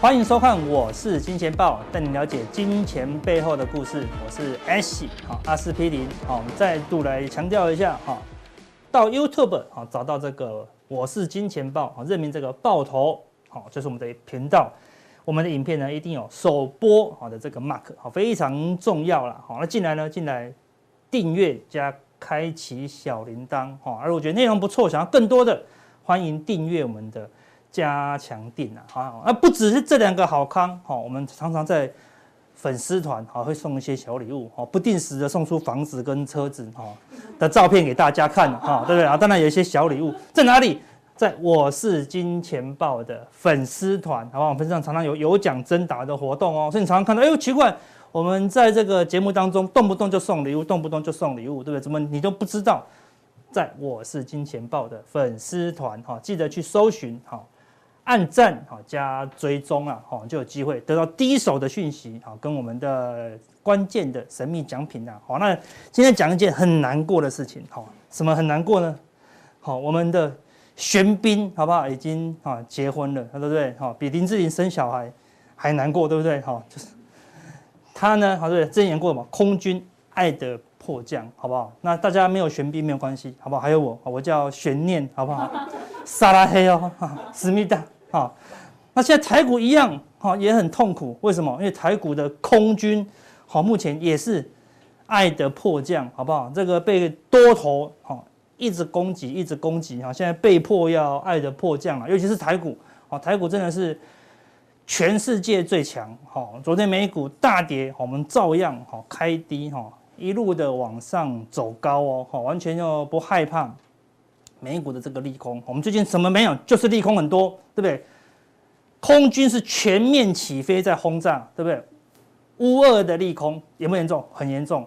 欢迎收看，我是金钱豹，带你了解金钱背后的故事。我是 Ash，好，阿司匹林，好，我们再度来强调一下，哈，到 YouTube，好，找到这个我是金钱豹，好，认明这个爆头，好，这是我们的频道，我们的影片呢一定有首播，好的这个 mark，好，非常重要了，好，那进来呢，进来订阅加开启小铃铛，好，而我觉得内容不错，想要更多的，欢迎订阅我们的。加强錠啊，好，那不只是这两个好康，好，我们常常在粉丝团好会送一些小礼物，好，不定时的送出房子跟车子哈的照片给大家看，哈，对不对啊？当然有一些小礼物在哪里？在我是金钱豹的粉丝团，好不好？我们上常常有有奖征答的活动哦，所以你常常看到，哎呦奇怪，我们在这个节目当中动不动就送礼物，动不动就送礼物，对不对？怎么你都不知道？在我是金钱豹的粉丝团，哈，记得去搜寻，哈。按赞好加追踪啊，好就有机会得到第一手的讯息，好跟我们的关键的神秘奖品啊，好那今天讲一件很难过的事情，好什么很难过呢？好我们的玄彬好不好？已经啊结婚了，对不对？好比林志玲生小孩还难过，对不对？好就是他呢，好对，之前演过嘛，空军爱的迫降，好不好？那大家没有玄彬没有关系，好不好？还有我，我叫悬念，好不好？撒拉嘿哦，思密达，好。那现在台股一样，哈，也很痛苦。为什么？因为台股的空军，好，目前也是爱的迫降，好不好？这个被多头，哈，一直攻击，一直攻击，哈，现在被迫要爱的迫降了。尤其是台股，好，台股真的是全世界最强，好。昨天美股大跌，我们照样，哈，开低，哈。一路的往上走高哦，哈，完全又不害怕美股的这个利空。我们最近什么没有，就是利空很多，对不对？空军是全面起飞在轰炸，对不对？乌二的利空严不严重？很严重。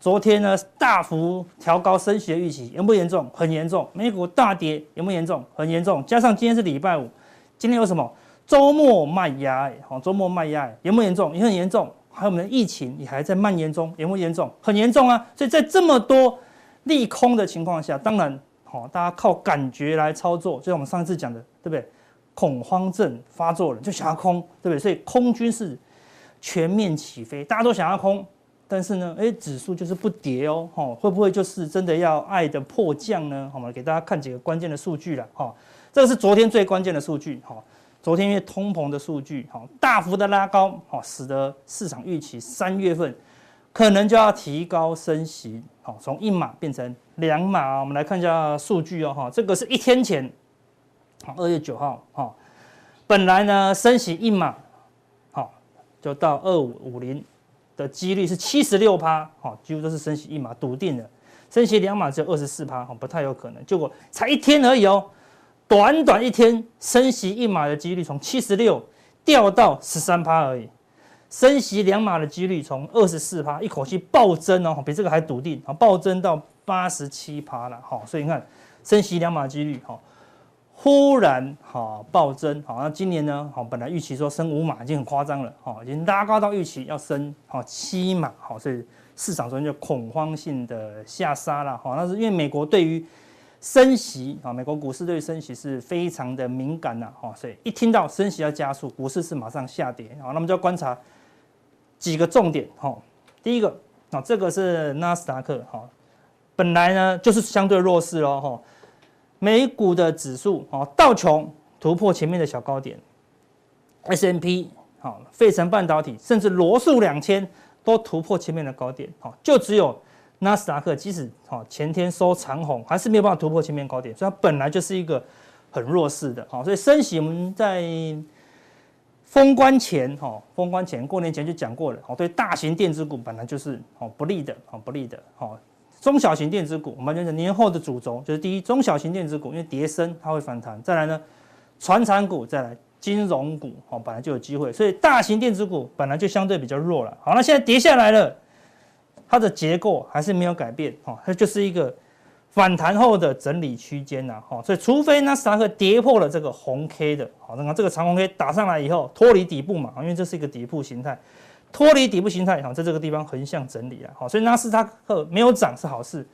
昨天呢，大幅调高升息的预期，严不严重？很严重。美股大跌，严不严重？很严重。加上今天是礼拜五，今天有什么？周末卖压，好，周末卖压，严不严重？也很严重。还有我们的疫情也还在蔓延中，严不严重？很严重啊！所以在这么多利空的情况下，当然，好，大家靠感觉来操作，就像我们上一次讲的，对不对？恐慌症发作了就想要空，对不对？所以空军是全面起飞，大家都想要空，但是呢，哎，指数就是不跌哦，哈，会不会就是真的要爱的迫降呢？好，我们给大家看几个关键的数据了，哈，这个是昨天最关键的数据，哈。昨天因为通膨的数据哈大幅的拉高，哈使得市场预期三月份可能就要提高升息，好从一码变成两码。我们来看一下数据哦，哈，这个是一天前，好二月九号，哈，本来呢升息一码，好就到二五五零的几率是七十六趴，好几乎都是升息一码笃定的，升息两码只有二十四趴，好不太有可能。结果才一天而已哦。短短一天升息一码的几率从七十六掉到十三趴而已，升息两码的几率从二十四趴一口气暴增哦，比这个还笃定啊，暴增到八十七趴了哈，所以你看升息两码几率哈，忽然哈暴增好，那今年呢好本来预期说升五码已经很夸张了哈，已经拉高到预期要升好七码好，所以市场中就恐慌性的下杀了哈，那是因为美国对于升息啊，美国股市对升息是非常的敏感呐，哈，所以一听到升息要加速，股市是马上下跌好。那么就要观察几个重点哈。第一个啊，这个是纳斯达克哈，本来呢就是相对弱势喽哈。美股的指数啊，道琼突破前面的小高点，S M P 好，费城半导体甚至罗素两千都突破前面的高点，哈，就只有。纳斯达克即使哈前天收长红，还是没有办法突破前面高点，所以它本来就是一个很弱势的，好，所以升息我们在封关前哈封关前过年前就讲过了，哦，对大型电子股本来就是哦不利的，哦不利的，好，中小型电子股我们就是年后的主轴，就是第一中小型电子股因为跌深它会反弹，再来呢，传产股再来金融股，哦本来就有机会，所以大型电子股本来就相对比较弱了，好，那现在跌下来了。它的结构还是没有改变，哈，它就是一个反弹后的整理区间呐，哈，所以除非纳斯达克跌破了这个红 K 的，好，那么这个长红 K 打上来以后脱离底部嘛，因为这是一个底部形态，脱离底部形态，好，在这个地方横向整理啊，好，所以纳斯达克没有涨是好事，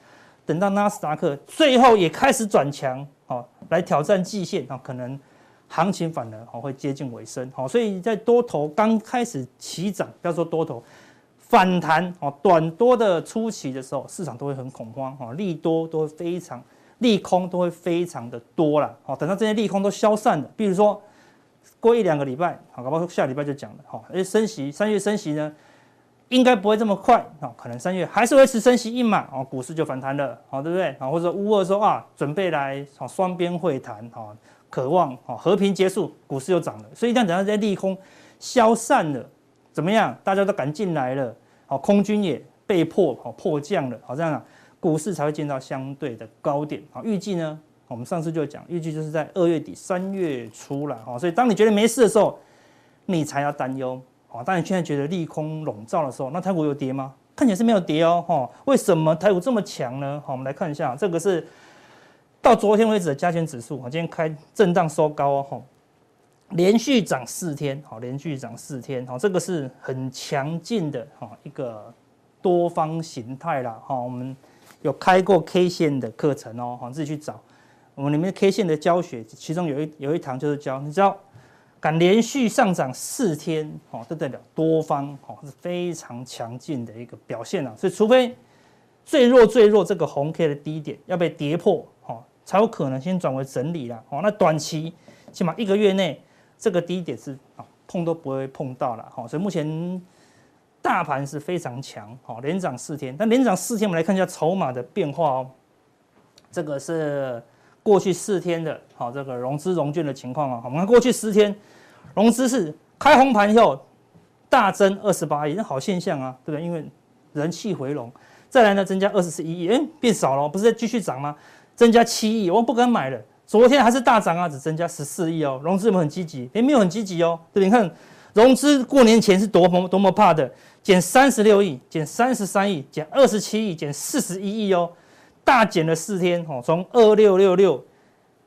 等到纳斯达克最后也开始转强，好，来挑战季线啊，可能行情反而哦会接近尾声，好，所以在多头刚开始起涨，不要说多头反弹哦，短多的初期的时候，市场都会很恐慌，哈，利多都会非常，利空都会非常的多了，好，等到这些利空都消散了，比如说过一两个礼拜，好，搞不好下礼拜就讲了，哈，而且升息三月升息呢，应该不会这么快，啊，可能三月还是维持升息一码，哦，股市就反弹了，好，对不对？啊，或者乌俄说啊，准备来啊双边会谈，哈。渴望和平结束，股市又涨了，所以一旦等到这些利空消散了，怎么样？大家都敢进来了，好，空军也被迫好迫降了，好这样啊，股市才会见到相对的高点。好，预计呢，我们上次就讲，预计就是在二月底三月初了。好，所以当你觉得没事的时候，你才要担忧。好，当你现在觉得利空笼罩的时候，那台股有跌吗？看起来是没有跌哦。哈，为什么台股这么强呢？好，我们来看一下，这个是。到昨天为止的加权指数，我今天开震荡收高哦，连续涨四天，好，连续涨四天，好，这个是很强劲的哈一个多方形态啦，哈，我们有开过 K 线的课程哦，好，自己去找，我们里面 K 线的教学，其中有一有一堂就是教，你知道，敢连续上涨四天，哦，这代表多方哦是非常强劲的一个表现啊，所以除非最弱最弱这个红 K 的低点要被跌破，哦。才有可能先转为整理啦，哦，那短期起码一个月内这个低点是啊碰都不会碰到了，哈，所以目前大盘是非常强，好，连涨四天，但连涨四天，我们来看一下筹码的变化哦，这个是过去四天的，好，这个融资融券的情况啊，我们看过去十天融资是开红盘以后大增二十八亿，那好现象啊，对不对？因为人气回笼，再来呢增加二十四亿，哎，变少了，不是在继续涨吗？增加七亿，我不敢买了。昨天还是大涨啊，只增加十四亿哦。融资有没有很积极？也没有很积极哦。对，你看融资过年前是多么多么怕的，减三十六亿，减三十三亿，减二十七亿，减四十一亿哦，大减了四天哦，从二六六六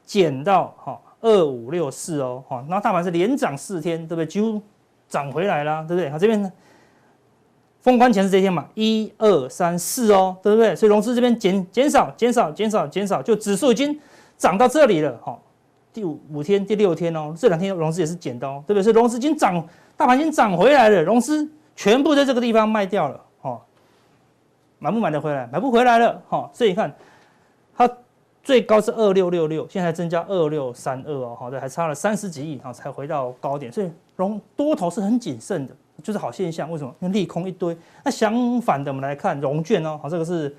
减到哈二五六四哦，哈，那大盘是连涨四天，对不对？几乎涨回来了，对不对？好，这边呢。封关前是这天嘛，一二三四哦，对不对？所以融资这边减减少减少减少减少，就指数已经涨到这里了，哈。第五五天第六天哦，这两天融资也是减的哦，对不对？所以融资已经涨，大盘已经涨回来了，融资全部在这个地方卖掉了，哈。买不买得回来？买不回来了，哈。所以你看，它最高是二六六六，现在增加二六三二哦，好的，还差了三十几亿，哈，才回到高点。所以融多头是很谨慎的。就是好现象，为什么？因为利空一堆。那相反的，我们来看融券哦，好，这个是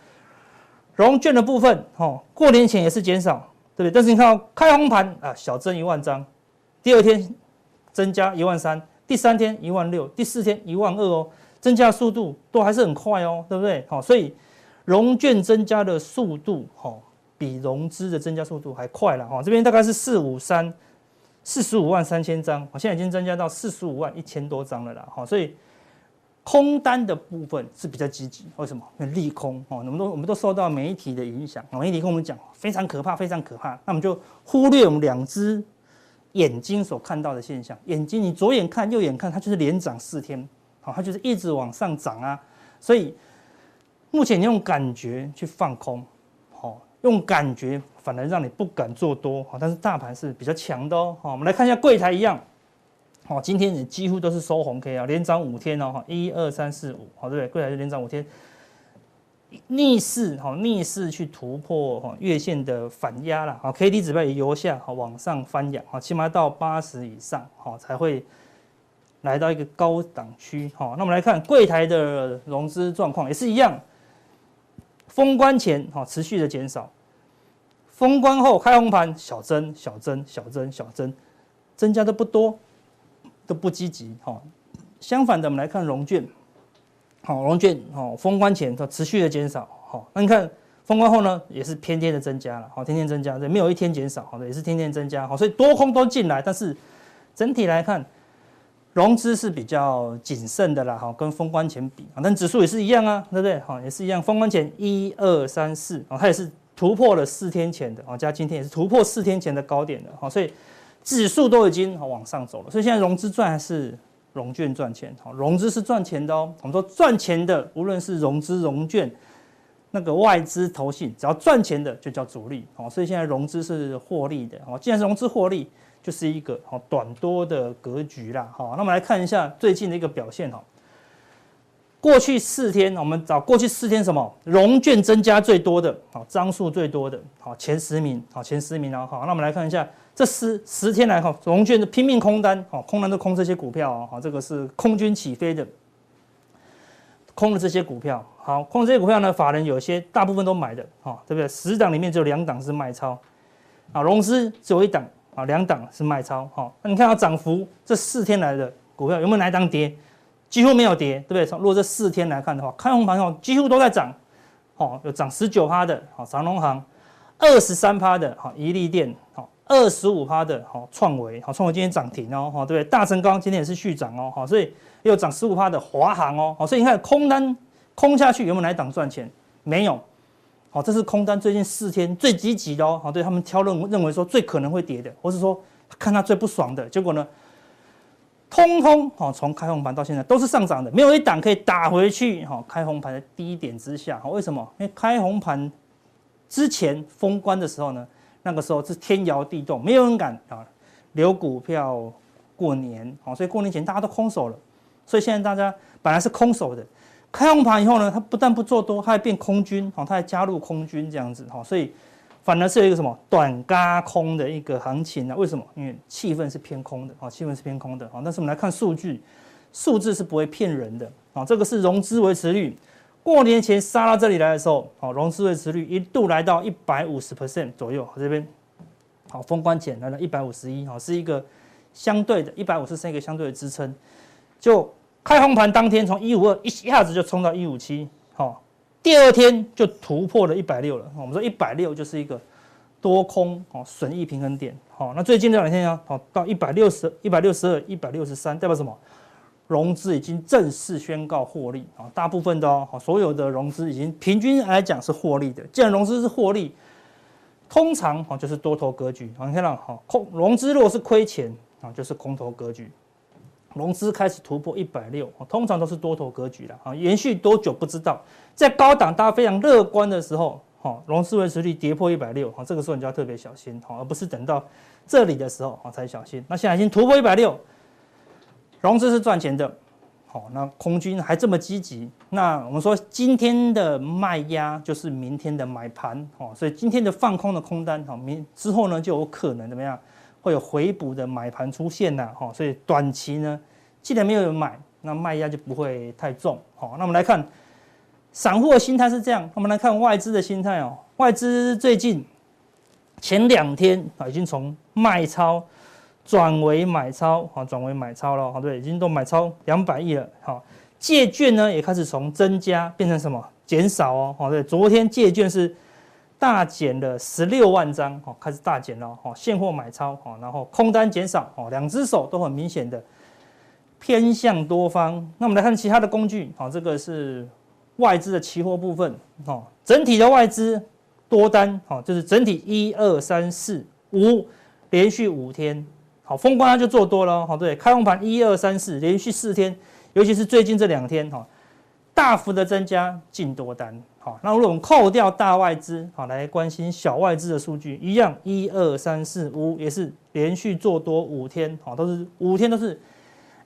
融券的部分，哦，过年前也是减少，对不对？但是你看哦，开红盘啊，小增一万张，第二天增加一万三，第三天一万六，第四天一万二哦，增加速度都还是很快哦，对不对？好，所以融券增加的速度，哈，比融资的增加速度还快了，哈，这边大概是四五三。四十五万三千张，我现在已经增加到四十五万一千多张了啦，哈，所以空单的部分是比较积极，为什么？因为利空哦，我们都我们都受到媒体的影响，媒体跟我们讲非常可怕，非常可怕，那我们就忽略我们两只眼睛所看到的现象，眼睛你左眼看右眼看，它就是连涨四天，好，它就是一直往上涨啊，所以目前你用感觉去放空，好，用感觉。反而让你不敢做多，好但是大盘是比较强的哦。好，我们来看一下柜台一样，好，今天你几乎都是收红 K 啊，连涨五天哦，一二三四五，好，对不对？柜台就连涨五天，逆势哈，逆势去突破哈月线的反压了，好，K D 指标也由下好往上翻扬，好，起码到八十以上，好才会来到一个高档区，好，那我们来看柜台的融资状况也是一样，封关前哈持续的减少。封关后开红盘，小增小增小增小增，增加的不多，都不积极哈。相反的，我们来看融券，好融券哦，封关前它持续的减少，好，那你看封关后呢，也是天天的增加了，好天天增加，对，没有一天减少，好的也是天天增加，好，所以多空都进来，但是整体来看，融资是比较谨慎的啦，好跟封关前比啊，但指数也是一样啊，对不对？好也是一样，封关前一二三四，哦它也是。突破了四天前的啊，加今天也是突破四天前的高点的哈，所以指数都已经往上走了，所以现在融资赚还是融券赚钱？好，融资是赚钱的哦。我们说赚钱的，无论是融资融券，那个外资投信，只要赚钱的就叫主力好，所以现在融资是获利的好。既然是融资获利，就是一个好短多的格局啦。好，那我们来看一下最近的一个表现哈。过去四天，我们找过去四天什么融券增加最多的，好张数最多的，好前十名，好前十名啊。好，那我们来看一下这十十天来哈，融券的拼命空单，好空单都空这些股票啊，好这个是空军起飞的。空了这些股票，好，空这些股票呢，法人有些大部分都买的，哈，对不对？十档里面只有两档是卖超，啊，融资只有一档，啊，两档是卖超，好，那你看它涨幅，这四天来的股票有没有哪一档跌？几乎没有跌，对不对？从如果这四天来看的话，开红盘后几乎都在涨，好，有涨十九趴的，好，长隆行，二十三趴的，好，怡利电，好，二十五趴的，好，创维，好，创维今天涨停哦，好，对不对？大成钢今天也是续涨哦，好，所以。又涨十五趴的华航哦，好，所以你看空单空下去有没有来挡赚钱？没有，好，这是空单最近四天最积极的哦，好，对他们挑认认为说最可能会跌的，或是说看他最不爽的，结果呢，通通好从开红盘到现在都是上涨的，没有一档可以打回去，哈，开红盘的低点之下，为什么？因为开红盘之前封关的时候呢，那个时候是天摇地动，没有人敢啊留股票过年，好，所以过年前大家都空手了。所以现在大家本来是空手的，开红盘以后呢，它不但不做多，它还变空军，它还加入空军这样子哈，所以反而是有一个什么短轧空的一个行情呢？为什么？因为气氛是偏空的啊，气氛是偏空的啊，但是我们来看数据，数字是不会骗人的啊，这个是融资维持率，过年前杀到这里来的时候，融资维持率一度来到一百五十 percent 左右，这边，好，封关前来到一百五十一，是一个相对的，一百五十是一个相对的支撑。就开红盘当天，从一五二一下子就冲到一五七，好，第二天就突破了一百六了。我们说一百六就是一个多空哦损益平衡点，好，那最近这两天呢，好到一百六十一百六十二、一百六十三，代表什么？融资已经正式宣告获利啊，大部分的哦，所有的融资已经平均来讲是获利的。既然融资是获利，通常哦就是多头格局。好，你看到好空融资如果是亏钱啊，就是空头格局。融资开始突破一百六，通常都是多头格局了啊，延续多久不知道。在高档大家非常乐观的时候，哈，融资维持率跌破一百六，哈，这个时候你就要特别小心，哈，而不是等到这里的时候，哈，才小心。那现在已经突破一百六，融资是赚钱的，好，那空军还这么积极，那我们说今天的卖压就是明天的买盘，哦，所以今天的放空的空单，好，明之后呢就有可能怎么样？会有回补的买盘出现呐，哈，所以短期呢，既然没有人买，那卖压就不会太重，好，那我们来看散户的心态是这样，我们来看外资的心态哦，外资最近前两天啊，已经从卖超转为买超，啊，转为买超了，好，对，已经都买超两百亿了，好，借券呢也开始从增加变成什么减少哦，好，对，昨天借券是。大减了十六万张，哦，开始大减了，哦，现货买超，哦，然后空单减少，哦，两只手都很明显的偏向多方。那我们来看其他的工具，哦，这个是外资的期货部分，哦，整体的外资多单，哦，就是整体一二三四五连续五天，好，封关它就做多了，好，对，开红盘一二三四连续四天，尤其是最近这两天，哈，大幅的增加净多单。好，那如果我们扣掉大外资，好，来关心小外资的数据，一样，一二三四五也是连续做多五天，好，都是五天都是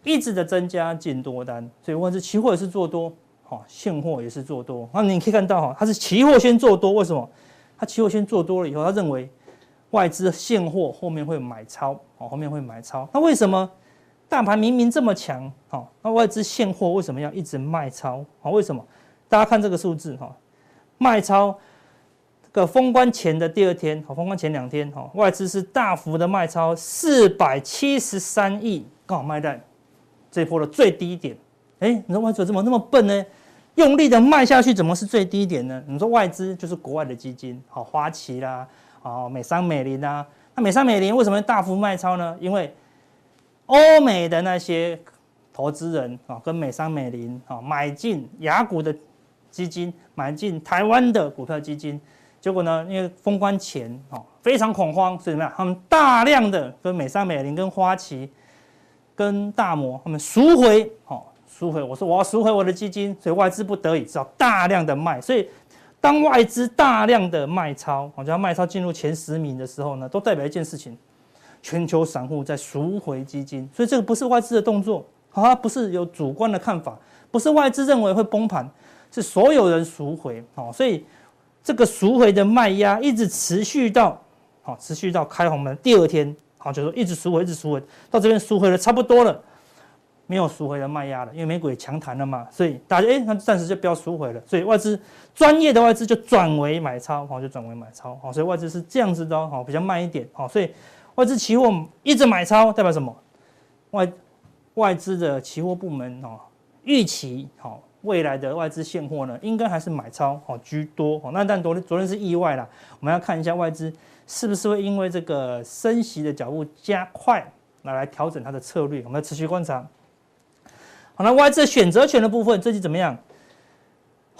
一直的增加进多单，所以无论是期货也是做多，好，现货也是做多。那你可以看到哈，它是期货先做多，为什么？它期货先做多了以后，他认为外资现货后面会买超，好，后面会买超。那为什么大盘明明这么强，好，那外资现货为什么要一直卖超？好，为什么？大家看这个数字哈。卖超，个封关前的第二天，好，封关前两天，哈，外资是大幅的卖超四百七十三亿，刚好卖在这波的最低点。哎，你说外资怎么那么笨呢？用力的卖下去，怎么是最低点呢？你说外资就是国外的基金，好，花旗啦，啊，美商美林啊，那美商美林为什么大幅卖超呢？因为欧美的那些投资人啊，跟美商美林啊买进雅股的。基金买进台湾的股票基金，结果呢，因为封关前哦非常恐慌，所以怎么样？他们大量的跟美商美林、跟花旗、跟大摩他们赎回，哦赎回。我说我要赎回我的基金，所以外资不得已只好大量的卖，所以当外资大量的卖超，我叫卖超进入前十名的时候呢，都代表一件事情：全球散户在赎回基金。所以这个不是外资的动作，它不是有主观的看法，不是外资认为会崩盘，是所有人赎回。哦，所以这个赎回的卖压一直持续到，好，持续到开红门第二天，好，就说一直赎回，一直赎回，到这边赎回了差不多了。没有赎回的卖压了，因为美股也强弹了嘛，所以大家哎，那暂时就不要赎回了。所以外资专业的外资就转为买超，好，就转为买超，好，所以外资是这样子的哦，好，比较慢一点，好，所以外资期货一直买超，代表什么？外外资的期货部门哦，预期好未来的外资现货呢，应该还是买超好居多，好，那但昨天昨天是意外啦，我们要看一下外资是不是会因为这个升息的脚步加快，来来调整它的策略，我们要持续观察。好，那外资选择权的部分最近怎么样？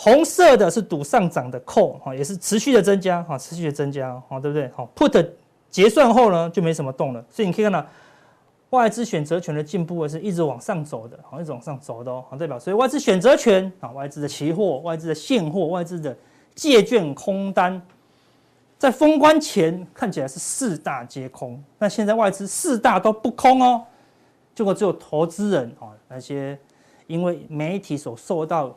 红色的是赌上涨的 call 哈，也是持续的增加哈，持续的增加哈，对不对？好，put 结算后呢就没什么动了，所以你可以看到外资选择权的进步是一直往上走的，好，一直往上走的哦，好，代表所以外资选择权啊，外资的期货、外资的现货、外资的借券空单，在封关前看起来是四大皆空，那现在外资四大都不空哦，结果只有投资人啊那些。因为媒体所受到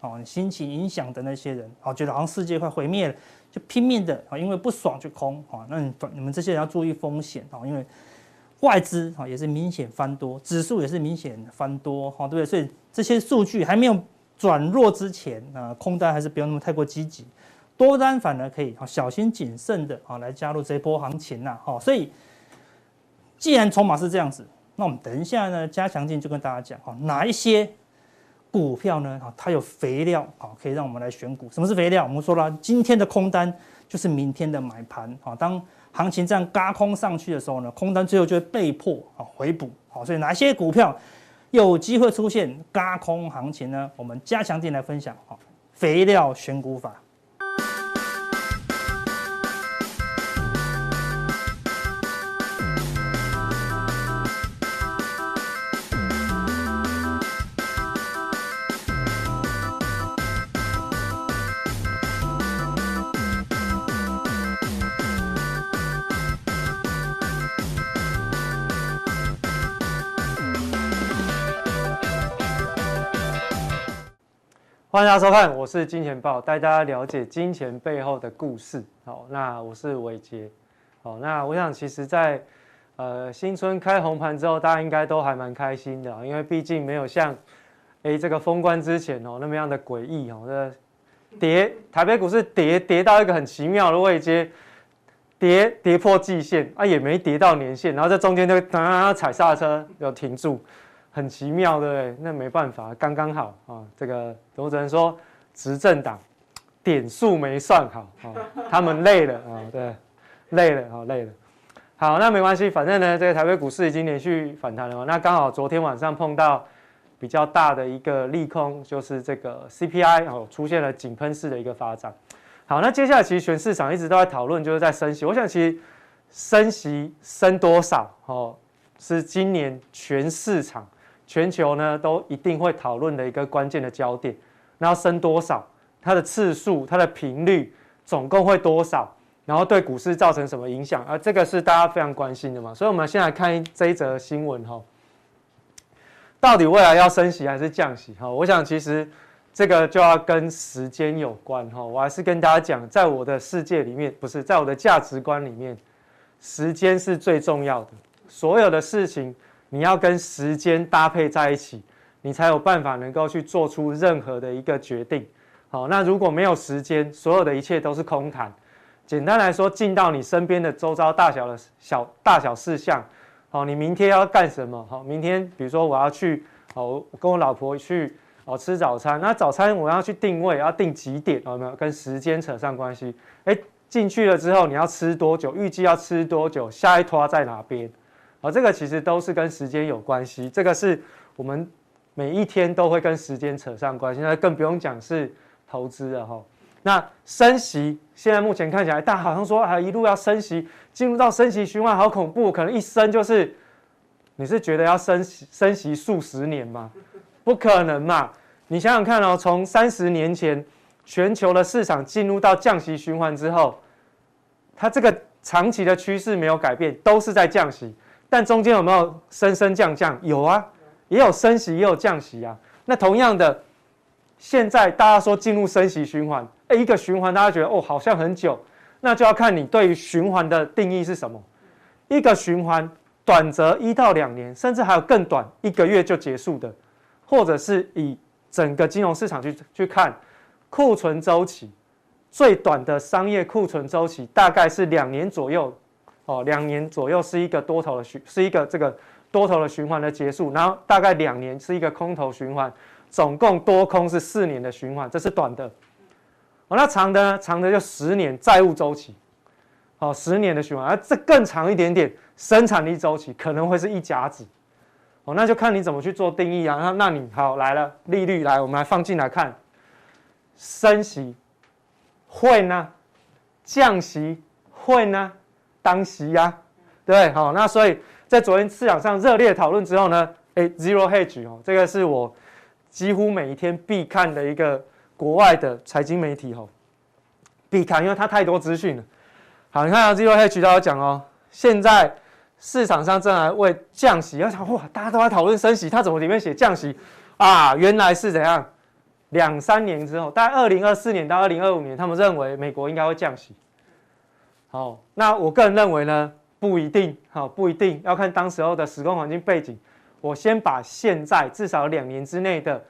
哦心情影响的那些人，啊觉得好像世界快毁灭了，就拼命的啊，因为不爽就空啊。那你你们这些人要注意风险啊，因为外资啊也是明显翻多，指数也是明显翻多，哈，对不对？所以这些数据还没有转弱之前啊，空单还是不要那么太过积极，多单反而可以啊小心谨慎的啊来加入这波行情呐，哈。所以既然筹码是这样子。那我们等一下呢，加强进就跟大家讲哈，哪一些股票呢？哈，它有肥料，啊，可以让我们来选股。什么是肥料？我们说了，今天的空单就是明天的买盘，好，当行情这样嘎空上去的时候呢，空单最后就会被迫啊回补，好，所以哪些股票有机会出现嘎空行情呢？我们加强进来分享，好，肥料选股法。欢迎大家收看，我是金钱豹，带大家了解金钱背后的故事。好，那我是伟杰。好，那我想其实在，呃新春开红盘之后，大家应该都还蛮开心的，因为毕竟没有像诶这个封关之前哦那么样的诡异哦，这跌台北股市跌跌到一个很奇妙的位阶，跌跌破季线啊，也没跌到年线，然后在中间就啊踩刹车又停住。很奇妙，对不对？那没办法，刚刚好啊。这个我只能说，执政党点数没算好啊，他们累了啊，对，累了啊，累了。好，那没关系，反正呢，这个台北股市已经连续反弹了嘛。那刚好昨天晚上碰到比较大的一个利空，就是这个 CPI 哦出现了井喷式的一个发展。好，那接下来其实全市场一直都在讨论，就是在升息。我想其实升息升多少哦，是今年全市场。全球呢都一定会讨论的一个关键的焦点，那要升多少？它的次数、它的频率，总共会多少？然后对股市造成什么影响？而这个是大家非常关心的嘛。所以，我们先来看这一则新闻哈，到底未来要升息还是降息？哈，我想其实这个就要跟时间有关哈。我还是跟大家讲，在我的世界里面，不是在我的价值观里面，时间是最重要的。所有的事情。你要跟时间搭配在一起，你才有办法能够去做出任何的一个决定。好，那如果没有时间，所有的一切都是空谈。简单来说，进到你身边的周遭大小的小大小事项。好，你明天要干什么？好，明天比如说我要去，好，跟我老婆去哦吃早餐。那早餐我要去定位，要定几点？有没有跟时间扯上关系？诶，进去了之后你要吃多久？预计要吃多久？下一拖在哪边？好，这个其实都是跟时间有关系，这个是我们每一天都会跟时间扯上关系，那更不用讲是投资了哈。那升息现在目前看起来，大家好像说还一路要升息，进入到升息循环，好恐怖，可能一升就是，你是觉得要升息升息数十年吗？不可能嘛！你想想看哦，从三十年前全球的市场进入到降息循环之后，它这个长期的趋势没有改变，都是在降息。但中间有没有升升降降？有啊，也有升息，也有降息啊。那同样的，现在大家说进入升息循环，诶，一个循环大家觉得哦，好像很久，那就要看你对于循环的定义是什么。一个循环，短则一到两年，甚至还有更短，一个月就结束的，或者是以整个金融市场去去看。库存周期最短的商业库存周期大概是两年左右，哦，两年左右是一个多头的循，是一个这个多头的循环的结束，然后大概两年是一个空头循环，总共多空是四年的循环，这是短的。哦，那长的呢？长的就十年债务周期，哦，十年的循环，而这更长一点点，生产力周期可能会是一甲子，哦，那就看你怎么去做定义啊。那那你好来了，利率来，我们来放进来看。升息会呢，降息会呢，当息呀、啊，对，好，那所以在昨天市场上热烈讨论之后呢，诶，Zero Hedge 哦，这个是我几乎每一天必看的一个国外的财经媒体哦，必看，因为它太多资讯了。好，你看啊，Zero Hedge 都要讲哦，现在市场上正在为降息，要想哇，大家都在讨论升息，它怎么里面写降息啊？原来是怎样？两三年之后，大概二零二四年到二零二五年，他们认为美国应该会降息。好，那我个人认为呢，不一定，好，不一定要看当时候的时空环境背景。我先把现在至少两年之内的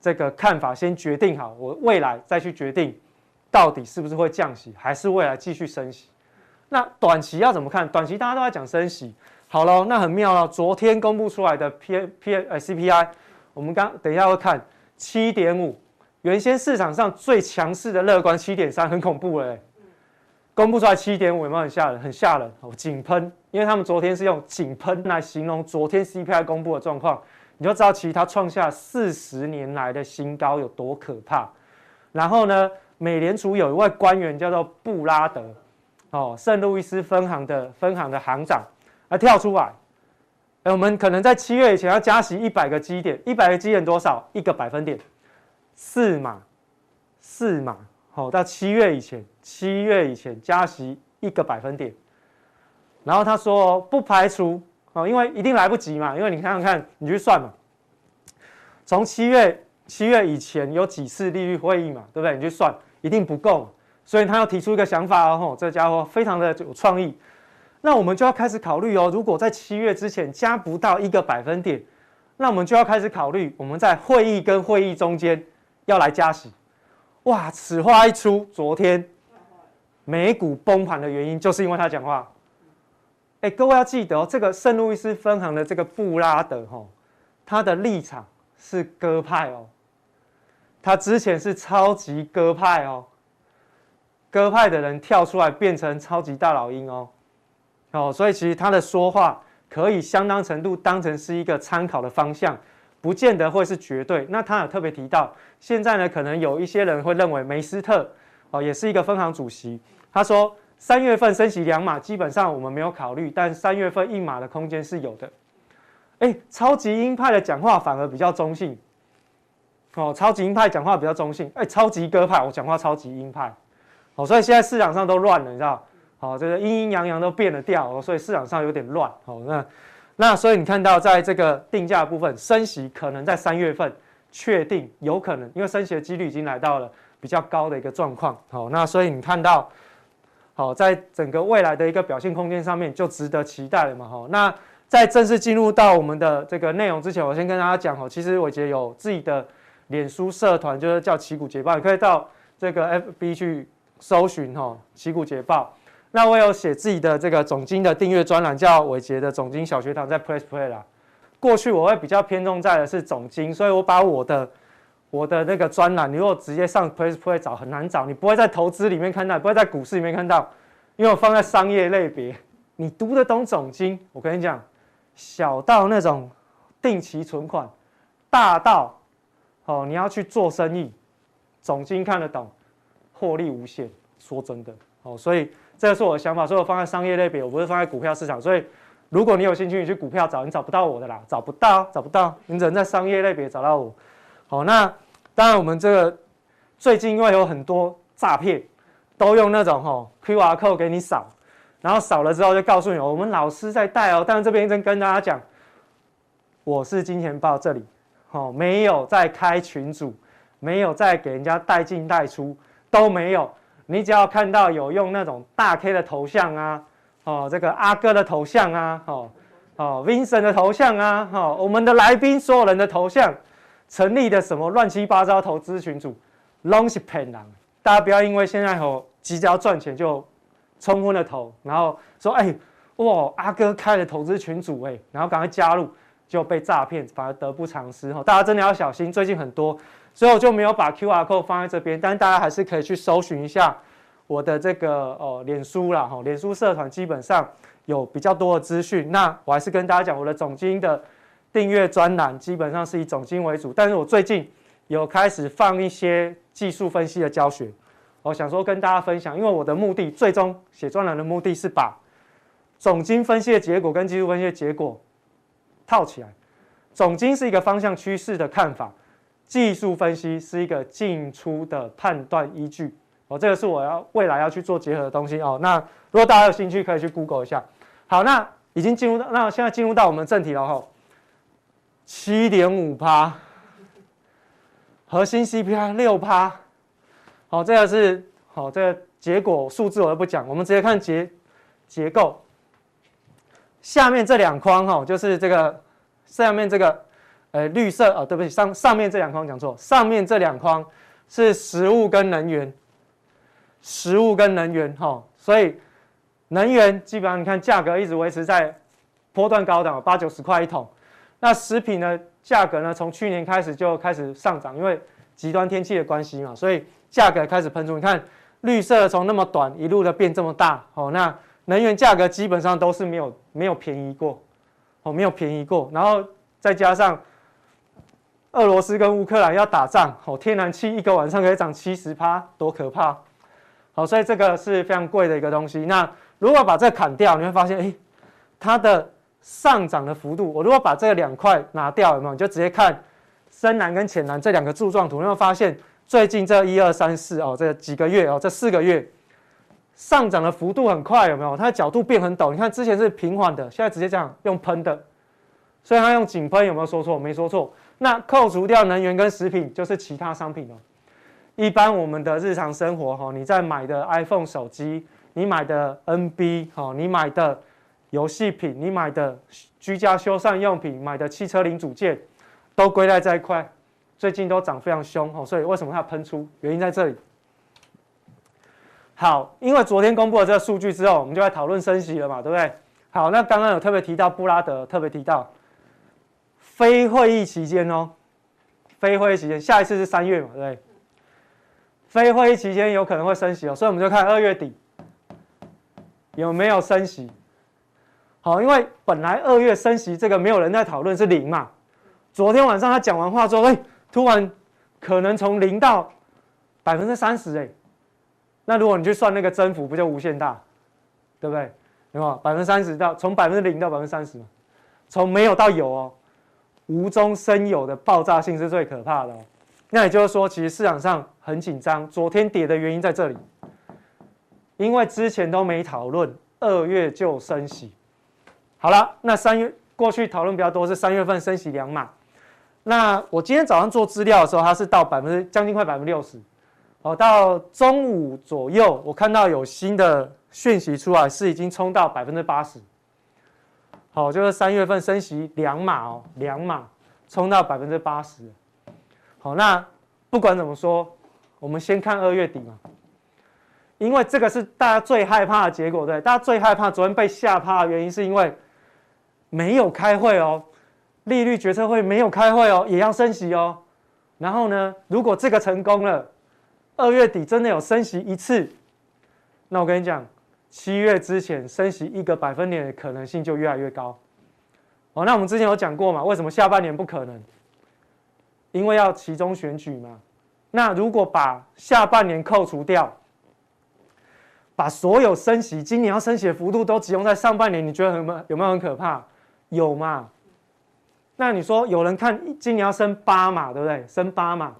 这个看法先决定好，我未来再去决定到底是不是会降息，还是未来继续升息。那短期要怎么看？短期大家都在讲升息，好了，那很妙了。昨天公布出来的 P P 呃 C P I，我们刚等一下会看。七点五，原先市场上最强势的乐观七点三，很恐怖了。公布出来七点五，有没有很吓人？很吓人哦，井喷，因为他们昨天是用井喷来形容昨天 CPI 公布的状况，你就知道其实它创下四十年来的新高有多可怕。然后呢，美联储有一位官员叫做布拉德，哦，圣路易斯分行的分行的行长，他跳出来。我们可能在七月以前要加息一百个基点，一百个基点多少？一个百分点，四码，四码。好，到七月以前，七月以前加息一个百分点。然后他说不排除哦，因为一定来不及嘛，因为你看看，你去算嘛。从七月七月以前有几次利率会议嘛，对不对？你去算，一定不够，所以他要提出一个想法哦，这家伙非常的有创意。那我们就要开始考虑哦，如果在七月之前加不到一个百分点，那我们就要开始考虑我们在会议跟会议中间要来加息。哇，此话一出，昨天美股崩盘的原因就是因为他讲话。哎，各位要记得哦，这个圣路易斯分行的这个布拉德哈，他的立场是鸽派哦，他之前是超级鸽派哦，鸽派的人跳出来变成超级大老鹰哦。哦，所以其实他的说话可以相当程度当成是一个参考的方向，不见得会是绝对。那他有特别提到，现在呢，可能有一些人会认为梅斯特哦，也是一个分行主席，他说三月份升息两码，基本上我们没有考虑，但三月份一码的空间是有的。哎，超级鹰派的讲话反而比较中性。哦，超级鹰派讲话比较中性，哎，超级鸽派我讲话超级鹰派。哦，所以现在市场上都乱了，你知道。好，这个阴阴阳阳都变了调，所以市场上有点乱。好，那那所以你看到在这个定价部分，升息可能在三月份确定有可能，因为升息的几率已经来到了比较高的一个状况。好，那所以你看到，好，在整个未来的一个表现空间上面就值得期待了嘛。好，那在正式进入到我们的这个内容之前，我先跟大家讲哦，其实我觉得有自己的脸书社团，就是叫奇股捷报，你可以到这个 FB 去搜寻哈，奇股捷报。那我有写自己的这个总经的订阅专栏，叫伟杰的总经小学堂，在 Press Play 啦。过去我会比较偏重在的是总经，所以我把我的我的那个专栏，你如果直接上 Press Play 找很难找，你不会在投资里面看到，不会在股市里面看到，因为我放在商业类别。你读得懂总经，我跟你讲，小到那种定期存款，大到哦你要去做生意，总经看得懂，获利无限。说真的，哦，所以。这个是我的想法，所以我放在商业类别，我不是放在股票市场。所以，如果你有兴趣，你去股票找，你找不到我的啦，找不到，找不到，你只能在商业类别找到我。好，那当然我们这个最近因为有很多诈骗，都用那种吼 QR code 给你扫，然后扫了之后就告诉你，我们老师在带哦。但是这边正跟大家讲，我是金钱豹这里，吼没有在开群组，没有在给人家带进带出，都没有。你只要看到有用那种大 K 的头像啊，哦这个阿哥的头像啊，哦哦 Vincent 的头像啊，哦我们的来宾所有人的头像。成立的什么乱七八糟投资群组，拢是骗人。大家不要因为现在吼急着要赚钱就冲昏了头，然后说哎、哇阿哥开了投资群组哎，然后赶快加入就被诈骗，反而得不偿失哈。大家真的要小心，最近很多，所以我就没有把 QR code 放在这边，但是大家还是可以去搜寻一下我的这个哦脸书啦吼，脸书社团基本上有比较多的资讯。那我还是跟大家讲我的总经的。订阅专栏基本上是以总经为主，但是我最近有开始放一些技术分析的教学，我想说跟大家分享，因为我的目的最终写专栏的目的是把总经分析的结果跟技术分析的结果套起来。总经是一个方向趋势的看法，技术分析是一个进出的判断依据。哦，这个是我要未来要去做结合的东西哦。那如果大家有兴趣，可以去 Google 一下。好，那已经进入到，那现在进入到我们正题了哈。七点五趴，核心 CPI 六趴，好，这个是好，这个结果数字我都不讲，我们直接看结结构。下面这两框哈，就是这个下面这个呃绿色啊，对不起，上上面这两框讲错，上面这两框是食物跟能源，食物跟能源哈，所以能源基本上你看价格一直维持在波段高档，八九十块一桶。那食品呢？价格呢？从去年开始就开始上涨，因为极端天气的关系嘛，所以价格开始喷出。你看绿色从那么短一路的变这么大，哦，那能源价格基本上都是没有没有便宜过，哦，没有便宜过。然后再加上俄罗斯跟乌克兰要打仗，哦，天然气一个晚上可以涨七十趴，多可怕！好，所以这个是非常贵的一个东西。那如果把这砍掉，你会发现，哎，它的。上涨的幅度，我如果把这两块拿掉，有没有？你就直接看深蓝跟浅蓝这两个柱状图，你会发现最近这一二三四哦，这几个月哦，这四个月上涨的幅度很快，有没有？它的角度变很陡。你看之前是平缓的，现在直接这样用喷的，所以它用井喷有没有说错？没说错。那扣除掉能源跟食品，就是其他商品哦。一般我们的日常生活哈，你在买的 iPhone 手机，你买的 NB 哈，你买的。游戏品，你买的居家修缮用品，买的汽车零组件，都归在这一块，最近都涨非常凶哦，所以为什么它喷出？原因在这里。好，因为昨天公布了这个数据之后，我们就来讨论升息了嘛，对不对？好，那刚刚有特别提到布拉德，特别提到非会议期间哦，非会议期间，下一次是三月嘛，对？非会议期间有可能会升息哦，所以我们就看二月底有没有升息。好，因为本来二月升息这个没有人在讨论是零嘛，昨天晚上他讲完话之后，哎，突然可能从零到百分之三十，哎，那如果你去算那个增幅，不就无限大，对不对？有没有？百分之三十到从百分之零到百分之三十，从没有到有哦，无中生有的爆炸性是最可怕的哦。那也就是说，其实市场上很紧张，昨天跌的原因在这里，因为之前都没讨论，二月就升息。好了，那三月过去讨论比较多是三月份升息两码。那我今天早上做资料的时候，它是到百分之将近快百分之六十。哦，到中午左右，我看到有新的讯息出来，是已经冲到百分之八十。好，就是三月份升息两码哦，两码冲到百分之八十。好，那不管怎么说，我们先看二月底嘛。因为这个是大家最害怕的结果，对，大家最害怕昨天被吓怕的原因是因为。没有开会哦，利率决策会没有开会哦，也要升息哦。然后呢，如果这个成功了，二月底真的有升息一次，那我跟你讲，七月之前升息一个百分点的可能性就越来越高。哦，那我们之前有讲过嘛，为什么下半年不可能？因为要期中选举嘛。那如果把下半年扣除掉，把所有升息，今年要升息的幅度都集中在上半年，你觉得有没有有没有很可怕？有嘛？那你说有人看今年要升八码，对不对？升八码，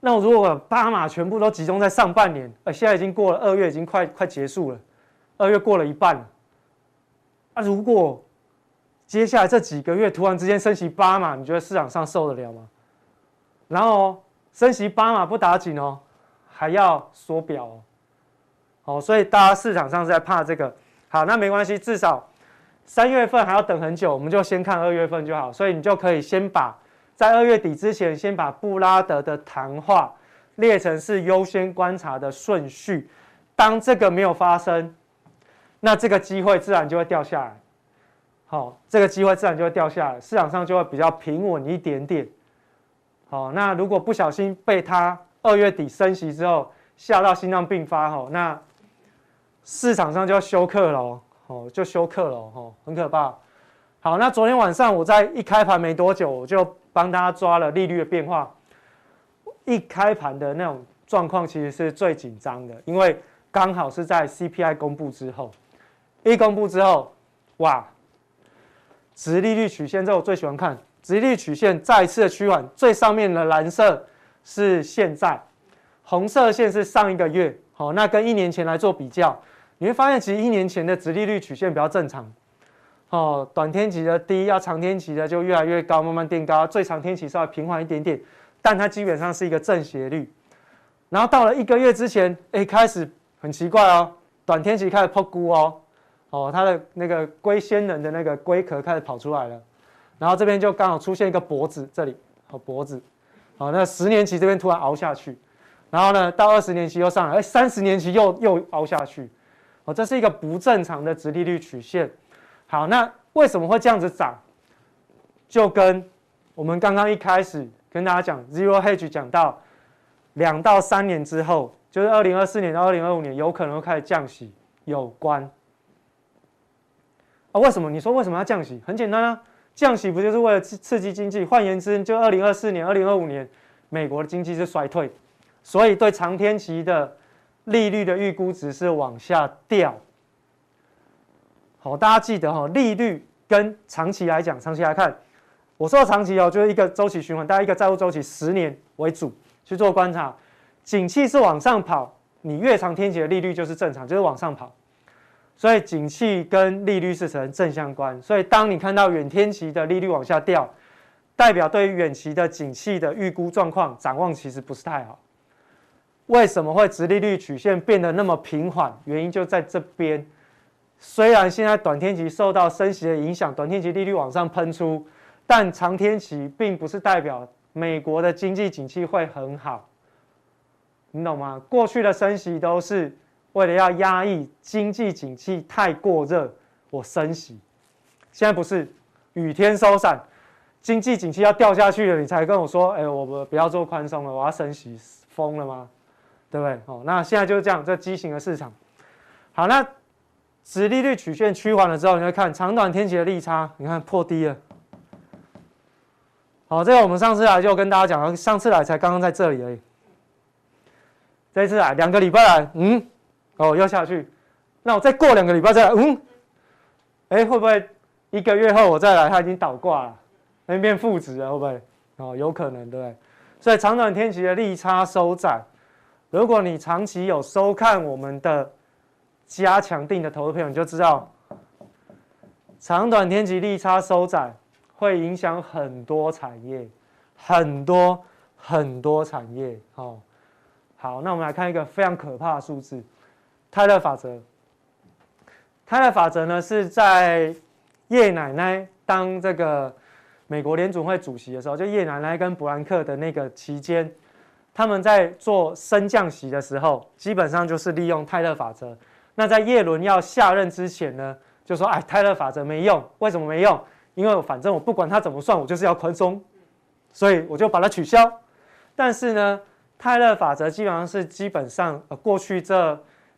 那如果八码全部都集中在上半年，呃，现在已经过了二月，已经快快结束了，二月过了一半了。啊、如果接下来这几个月突然之间升息八码，你觉得市场上受得了吗？然后升息八码不打紧哦，还要缩表哦。好，所以大家市场上是在怕这个。好，那没关系，至少三月份还要等很久，我们就先看二月份就好。所以你就可以先把在二月底之前，先把布拉德的谈话列成是优先观察的顺序。当这个没有发生，那这个机会自然就会掉下来。好，这个机会自然就会掉下来，市场上就会比较平稳一点点。好，那如果不小心被它二月底升息之后吓到心脏病发，吼，那。市场上就要休克了哦，就休克了哦，很可怕。好，那昨天晚上我在一开盘没多久，我就帮大家抓了利率的变化。一开盘的那种状况其实是最紧张的，因为刚好是在 CPI 公布之后，一公布之后，哇，直利率曲线，这我最喜欢看，直利率曲线再一次的趋缓，最上面的蓝色是现在，红色线是上一个月，好，那跟一年前来做比较。你会发现，其实一年前的直利率曲线比较正常，哦，短天期的低，要长天期的就越来越高，慢慢垫高，最长天期稍微平缓一点点，但它基本上是一个正斜率。然后到了一个月之前，哎，开始很奇怪哦，短天期开始破菇哦，哦，它的那个龟仙人的那个龟壳开始跑出来了，然后这边就刚好出现一个脖子，这里，好脖子，好，那十年期这边突然凹下去，然后呢，到二十年期又上来，哎，三十年期又又凹下去。哦，这是一个不正常的直利率曲线。好，那为什么会这样子涨？就跟我们刚刚一开始跟大家讲 zero hedge 讲到，两到三年之后，就是二零二四年到二零二五年，有可能会开始降息有关。啊，为什么？你说为什么要降息？很简单啊，降息不就是为了刺激经济？换言之，就二零二四年、二零二五年，美国的经济是衰退，所以对长天期的。利率的预估值是往下掉，好，大家记得哈，利率跟长期来讲，长期来看，我说的长期哦，就是一个周期循环，大家一个债务周期十年为主去做观察，景气是往上跑，你越长天期的利率就是正常，就是往上跑，所以景气跟利率是成正相关，所以当你看到远天期的利率往下掉，代表对于远期的景气的预估状况展望其实不是太好。为什么会直利率曲线变得那么平缓？原因就在这边。虽然现在短天期受到升息的影响，短天期利率往上喷出，但长天期并不是代表美国的经济景气会很好。你懂吗？过去的升息都是为了要压抑经济景气太过热，我升息。现在不是雨天收伞，经济景气要掉下去了，你才跟我说：“哎，我们不要做宽松了，我要升息。”疯了吗？对不对？哦，那现在就是这样，这畸形的市场。好，那殖利率曲线趋缓了之后，你会看长短天期的利差，你看破低了。好，这个我们上次来就跟大家讲了，上次来才刚刚在这里而已。这次来两个礼拜来，嗯，哦，要下去。那我再过两个礼拜再来，嗯，哎，会不会一个月后我再来，它已经倒挂了，那变负值了，会不会？哦，有可能，对不对？所以长短天期的利差收窄。如果你长期有收看我们的加强定的投资朋友，你就知道，长短天期利差收窄会影响很多产业，很多很多产业。好，好，那我们来看一个非常可怕的数字，泰勒法则。泰勒法则呢，是在叶奶奶当这个美国联准会主席的时候，就叶奶奶跟伯兰克的那个期间。他们在做升降息的时候，基本上就是利用泰勒法则。那在叶伦要下任之前呢，就说：“哎，泰勒法则没用，为什么没用？因为反正我不管他怎么算，我就是要宽松，所以我就把它取消。”但是呢，泰勒法则基本上是基本上呃过去这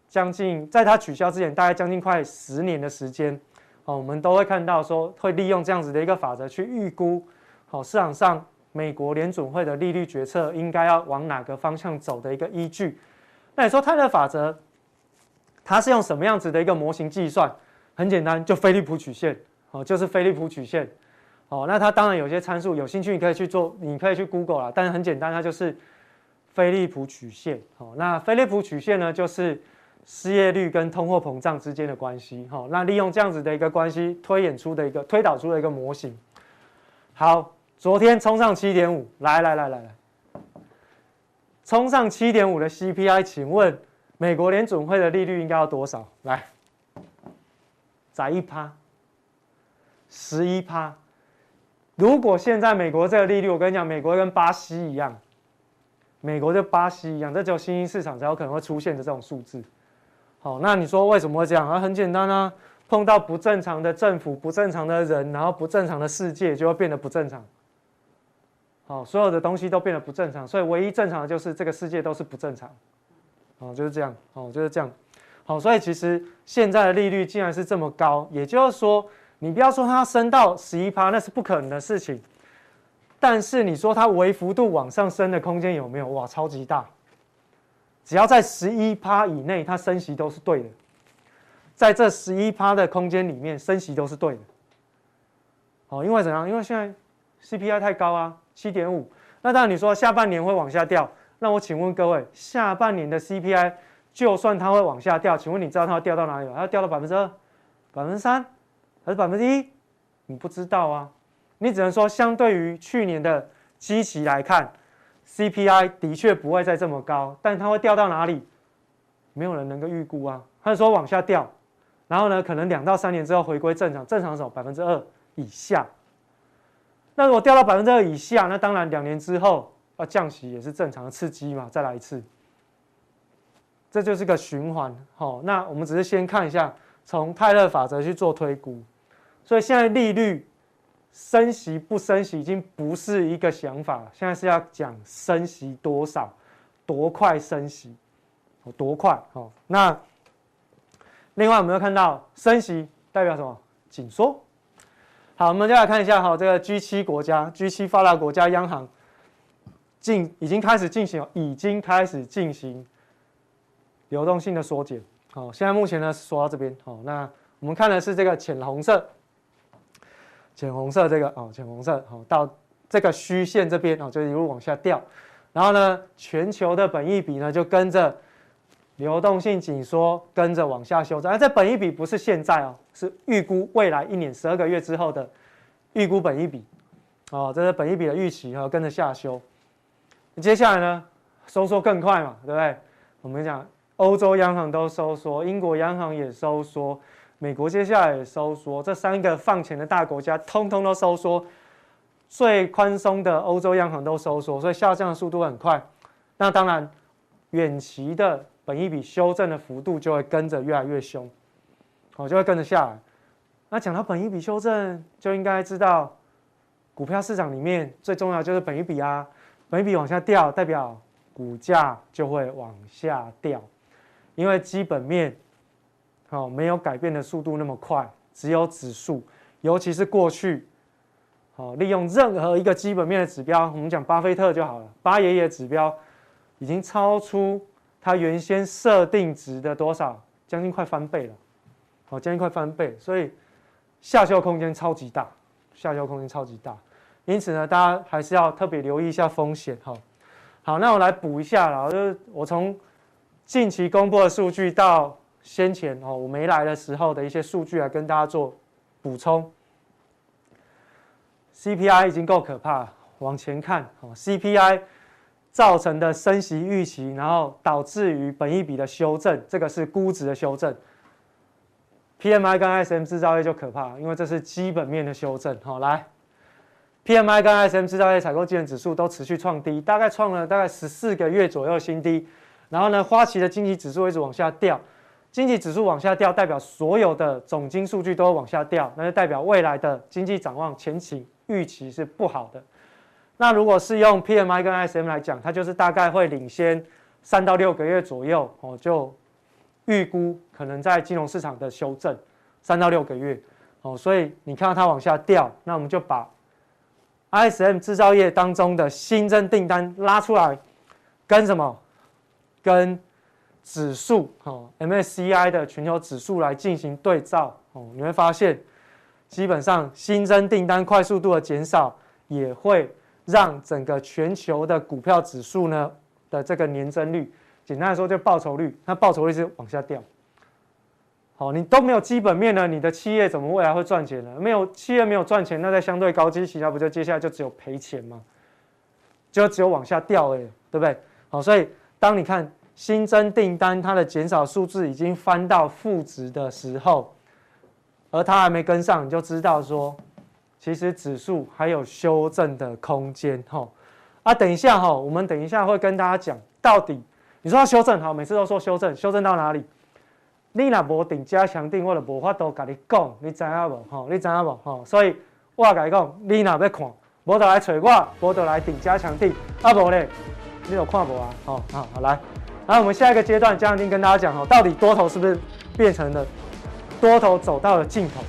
将近在它取消之前，大概将近快十年的时间，哦，我们都会看到说会利用这样子的一个法则去预估，好市场上。美国联准会的利率决策应该要往哪个方向走的一个依据？那你说泰勒法则，它是用什么样子的一个模型计算？很简单，就菲利普曲线哦，就是菲利普曲线哦。那它当然有些参数，有兴趣你可以去做，你可以去 Google 啦。但是很简单，它就是菲利普曲线。哦，那菲利普曲线呢，就是失业率跟通货膨胀之间的关系。好，那利用这样子的一个关系推演出的一个推导出的一个模型。好，昨天冲上七点五，来来来来来，冲上七点五的 CPI，请问美国联准会的利率应该要多少？来，宰一趴，十一趴。如果现在美国这个利率，我跟你讲，美国跟巴西一样，美国就巴西一样，这只有新兴市场才有可能会出现的这种数字。好，那你说为什么会这样？啊，很简单啊。碰到不正常的政府、不正常的人，然后不正常的世界，就会变得不正常。好，所有的东西都变得不正常，所以唯一正常的就是这个世界都是不正常。哦，就是这样。哦，就是这样。好，所以其实现在的利率竟然是这么高，也就是说，你不要说它升到十一趴，那是不可能的事情。但是你说它微幅度往上升的空间有没有？哇，超级大。只要在十一趴以内，它升息都是对的。在这十一趴的空间里面，升息都是对的。好，因为怎样？因为现在 CPI 太高啊，七点五。那当然你说下半年会往下掉，那我请问各位，下半年的 CPI 就算它会往下掉，请问你知道它会掉到哪里吗？它要掉到百分之二、百分之三，还是百分之一？你不知道啊。你只能说，相对于去年的基期来看，CPI 的确不会再这么高，但它会掉到哪里？没有人能够预估啊。他说往下掉。然后呢，可能两到三年之后回归正常，正常是百分之二以下。那如果掉到百分之二以下，那当然两年之后要降息也是正常的刺激嘛，再来一次。这就是个循环。好，那我们只是先看一下，从泰勒法则去做推估。所以现在利率升息不升息已经不是一个想法，现在是要讲升息多少，多快升息，多快。好，那。另外，我们又看到升息代表什么？紧缩。好，我们再来看一下哈，这个 G7 国家、G7 发达国家央行进已经开始进行，已经开始进行流动性的缩减。好，现在目前呢缩到这边。好，那我们看的是这个浅红色，浅红色这个哦，浅红色好到这个虚线这边哦，就一路往下掉。然后呢，全球的本益比呢就跟着。流动性紧缩跟着往下修正，而这本益比不是现在哦，是预估未来一年十二个月之后的预估本益比，哦，这是本益比的预期哈，跟着下修。接下来呢，收缩更快嘛，对不对？我们讲欧洲央行都收缩，英国央行也收缩，美国接下来也收缩，这三个放钱的大国家通通都收缩，最宽松的欧洲央行都收缩，所以下降的速度很快。那当然，远期的。本益比修正的幅度就会跟着越来越凶，好，就会跟着下来。那讲到本益比修正，就应该知道，股票市场里面最重要就是本益比啊。本益比往下掉，代表股价就会往下掉，因为基本面好没有改变的速度那么快，只有指数，尤其是过去，好利用任何一个基本面的指标，我们讲巴菲特就好了，巴爷爷指标已经超出。他原先设定值的多少，将近快翻倍了，好，将近快翻倍，所以下修空间超级大，下修空间超级大，因此呢，大家还是要特别留意一下风险，哈，好，那我来补一下了，就是我从近期公布的数据到先前哦我没来的时候的一些数据来跟大家做补充，CPI 已经够可怕，往前看，哦，CPI。造成的升息预期，然后导致于本一笔的修正，这个是估值的修正。PMI 跟 SM 制造业就可怕，因为这是基本面的修正。好，来，PMI 跟 SM 制造业采购经理指数都持续创低，大概创了大概十四个月左右新低。然后呢，花旗的经济指数一直往下掉，经济指数往下掉，代表所有的总经数据都会往下掉，那就代表未来的经济展望前景预期是不好的。那如果是用 PMI 跟 ISM 来讲，它就是大概会领先三到六个月左右哦，就预估可能在金融市场的修正三到六个月哦，所以你看到它往下掉，那我们就把 ISM 制造业当中的新增订单拉出来，跟什么？跟指数哦，MSCI 的全球指数来进行对照哦，你会发现基本上新增订单快速度的减少也会。让整个全球的股票指数呢的这个年增率，简单来说就报酬率，那报酬率是往下掉。好，你都没有基本面了，你的企业怎么未来会赚钱呢？没有企业没有赚钱，那在相对高基期，它不就接下来就只有赔钱吗？就只有往下掉哎，对不对？好，所以当你看新增订单它的减少数字已经翻到负值的时候，而它还没跟上，你就知道说，其实指数还有修正的空间。哈，啊，等一下哈，我们等一下会跟大家讲到底，你说要修正好，每次都说修正，修正到哪里？你若无顶加强定，我就无法度跟你讲，你知影无？吼，你知影无？吼，所以我跟你讲，你若要看，无就来找我，无就来顶加强定，啊无咧，你有看无啊？好，好，好来，然后我们下一个阶段，江定跟大家讲，哦，到底多头是不是变成了多头走到了尽头，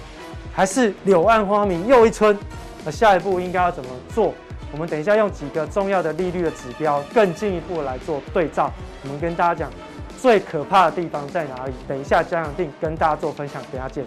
还是柳暗花明又一村？那下一步应该要怎么做？我们等一下用几个重要的利率的指标，更进一步来做对照，我们跟大家讲。最可怕的地方在哪里？等一下，加强錠跟大家做分享，等下见。